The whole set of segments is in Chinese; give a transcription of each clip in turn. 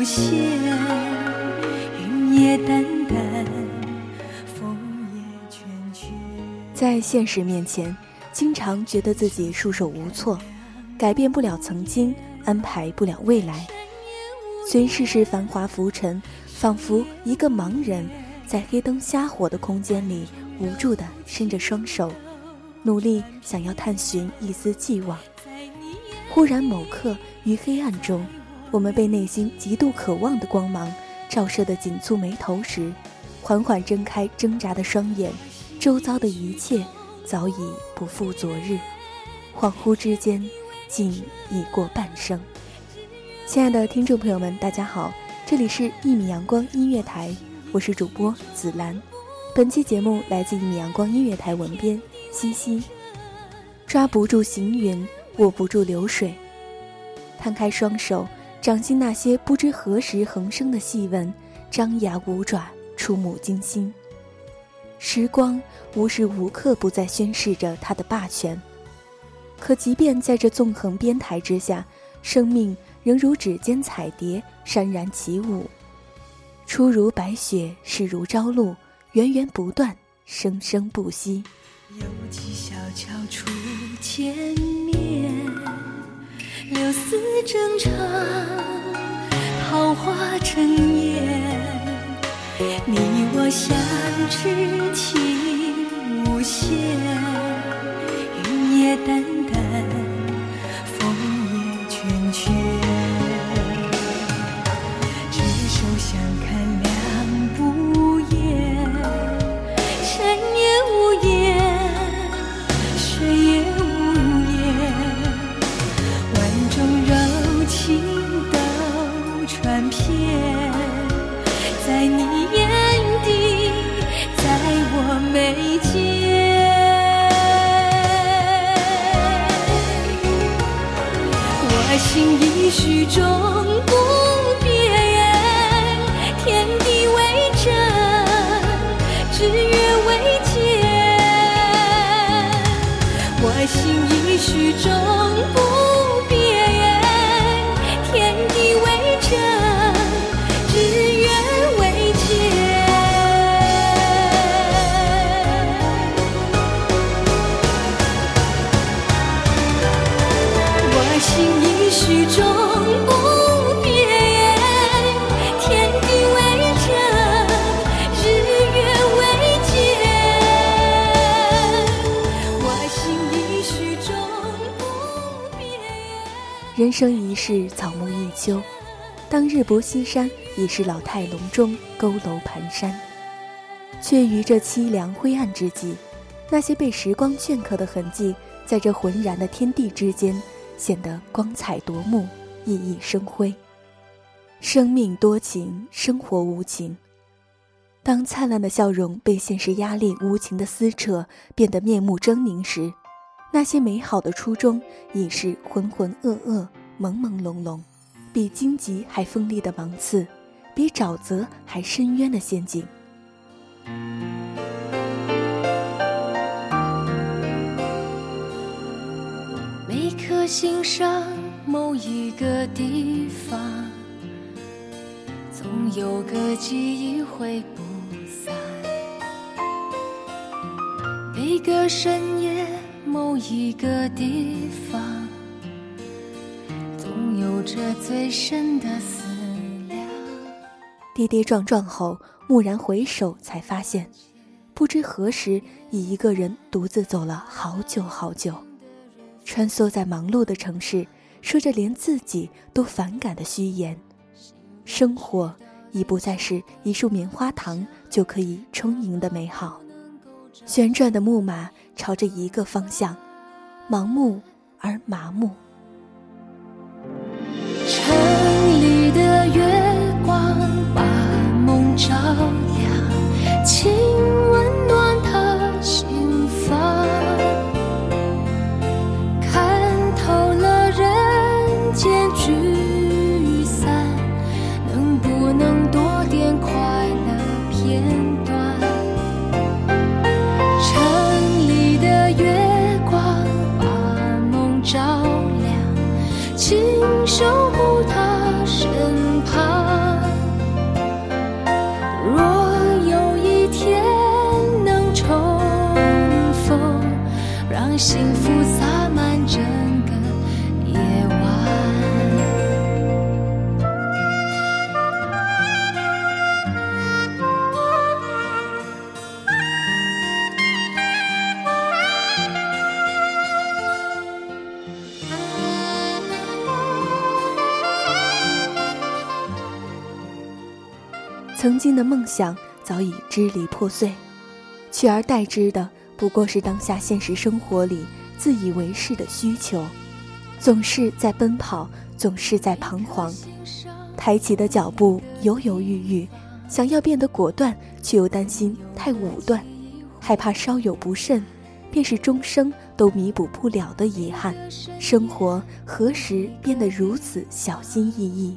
无限，云也淡淡，风也倦倦。在现实面前，经常觉得自己束手无措，改变不了曾经，安排不了未来。随世事繁华浮沉，仿佛一个盲人在黑灯瞎火的空间里无助地伸着双手，努力想要探寻一丝寄望。忽然某刻，于黑暗中，我们被内心极度渴望的光芒照射得紧蹙眉头时，缓缓睁开挣扎的双眼，周遭的一切早已不复昨日，恍惚之间，竟已过半生。亲爱的听众朋友们，大家好，这里是一米阳光音乐台，我是主播紫兰。本期节目来自一米阳光音乐台文编西西。抓不住行云，握不住流水，摊开双手，掌心那些不知何时横生的细纹，张牙舞爪，触目惊心。时光无时无刻不在宣示着它的霸权，可即便在这纵横边台之下，生命。仍如指尖彩蝶，潸然起舞。初如白雪，逝如朝露，源源不断，生生不息。有几小桥初见面，柳丝正长，桃花正艳。你我相知情无限，云也淡在你眼底，在我眉间。我心已许终不生一世，草木一秋，当日薄西山已是老态龙钟，佝偻蹒跚，却于这凄凉灰暗之际，那些被时光镌刻的痕迹，在这浑然的天地之间，显得光彩夺目，熠熠生辉。生命多情，生活无情。当灿烂的笑容被现实压力无情的撕扯，变得面目狰狞时，那些美好的初衷已是浑浑噩噩、朦朦胧胧。比荆棘还锋利的芒刺，比沼泽还深渊的陷阱。每颗心上某一个地方，总有个记忆会不散。每个深夜某一个地方。着最深的思量。跌跌撞撞后，蓦然回首，才发现，不知何时已一个人独自走了好久好久，穿梭在忙碌的城市，说着连自己都反感的虚言。生活已不再是一束棉花糖就可以充盈的美好。旋转的木马朝着一个方向，盲目而麻木。照曾经的梦想早已支离破碎，取而代之的。不过是当下现实生活里自以为是的需求，总是在奔跑，总是在彷徨，抬起的脚步犹犹豫豫，想要变得果断，却又担心太武断，害怕稍有不慎，便是终生都弥补不了的遗憾。生活何时变得如此小心翼翼？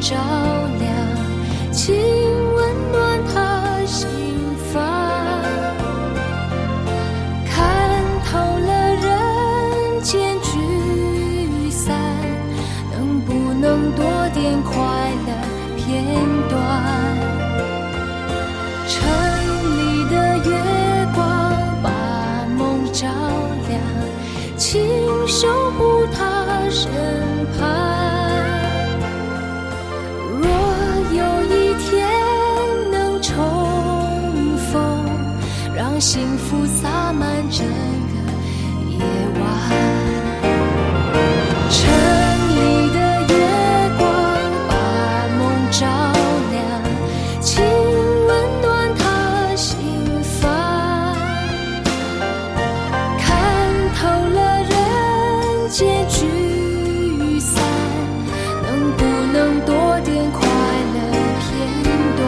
照幸福洒满整个夜晚。城里的月光把梦照亮请温暖他心房。看透了人间聚散能不能多点快乐片段？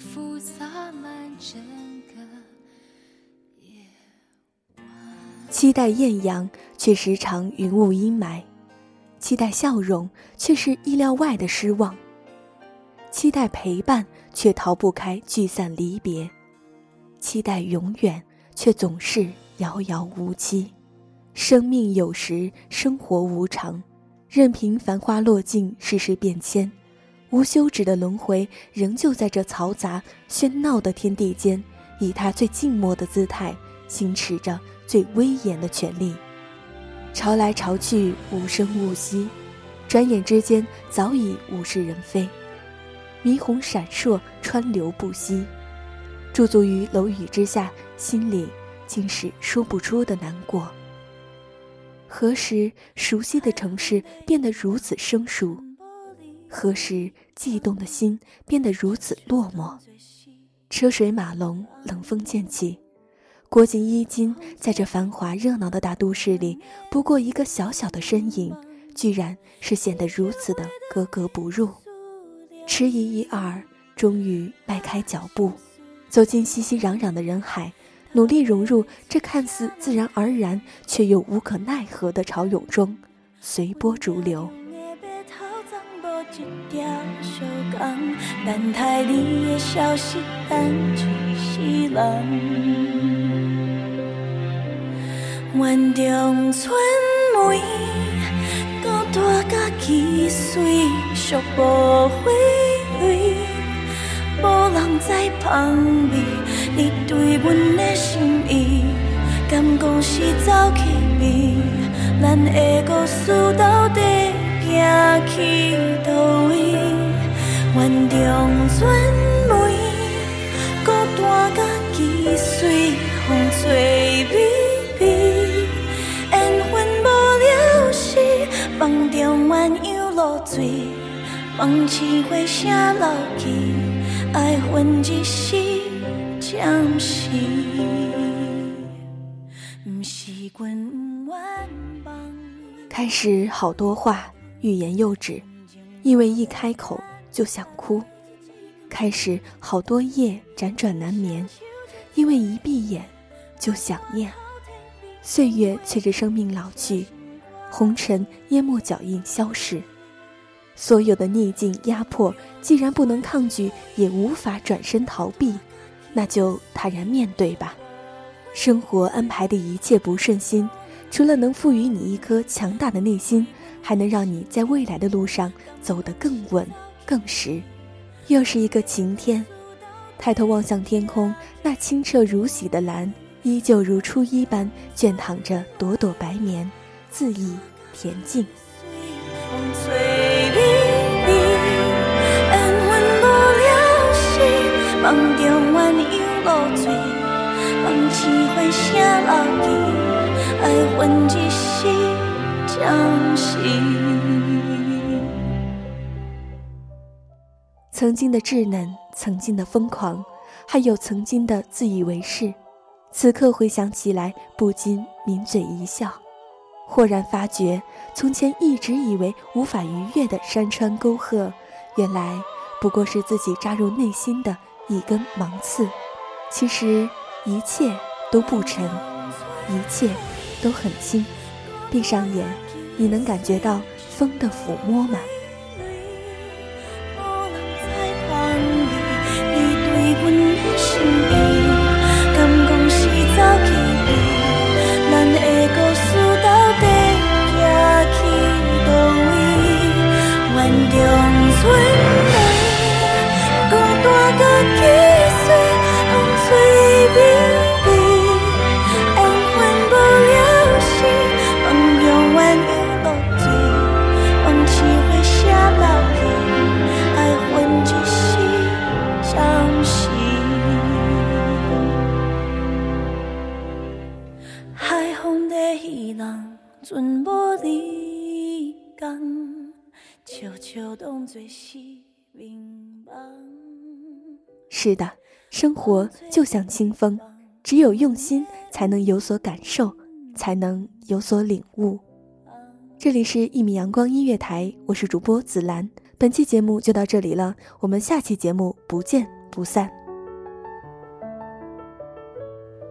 福洒满整个夜晚。期待艳阳，却时常云雾阴霾；期待笑容，却是意料外的失望；期待陪伴，却逃不开聚散离别；期待永远，却总是遥遥无期。生命有时，生活无常，任凭繁花落尽，世事变迁。无休止的轮回，仍旧在这嘈杂喧闹的天地间，以他最静默的姿态，行持着。最威严的权利，潮来潮去，无声无息，转眼之间早已物是人非。霓虹闪烁，川流不息，驻足于楼宇之下，心里竟是说不出的难过。何时熟悉的城市变得如此生疏？何时悸动的心变得如此落寞？车水马龙，冷风渐起。裹紧衣襟，在这繁华热闹的大都市里，不过一个小小的身影，居然是显得如此的格格不入。迟疑一二，终于迈开脚步，走进熙熙攘攘的人海，努力融入这看似自然而然却又无可奈何的潮涌中，随波逐流。一条小公，等待你的消息等一世人。园中春梅，孤单甲奇酸，熟无几朵，无人在芳味。你对阮的心意，敢讲是走气味？咱的故事到底？行去叨位？园中春梅，孤单甲奇水，风吹美。梦中鸳鸯落水，梦醒花声老去，爱恨一时暂时。开始好多话欲言又止，因为一开口就想哭；开始好多夜辗转难眠，因为一闭眼就想念。岁月随着生命老去。红尘淹没脚印，消逝。所有的逆境压迫，既然不能抗拒，也无法转身逃避，那就坦然面对吧。生活安排的一切不顺心，除了能赋予你一颗强大的内心，还能让你在未来的路上走得更稳、更实。又是一个晴天，抬头望向天空，那清澈如洗的蓝，依旧如初一般卷躺着朵朵白棉。恣意恬静。爱相信曾经的稚嫩，曾经的疯狂，还有曾经的自以为是，此刻回想起来，不禁抿嘴一笑。豁然发觉，从前一直以为无法逾越的山川沟壑，原来不过是自己扎入内心的一根芒刺。其实一切都不沉，一切都很轻。闭上眼，你能感觉到风的抚摸吗？是的，生活就像清风，只有用心才能有所感受，才能有所领悟。这里是《一米阳光音乐台》，我是主播紫兰。本期节目就到这里了，我们下期节目不见不散。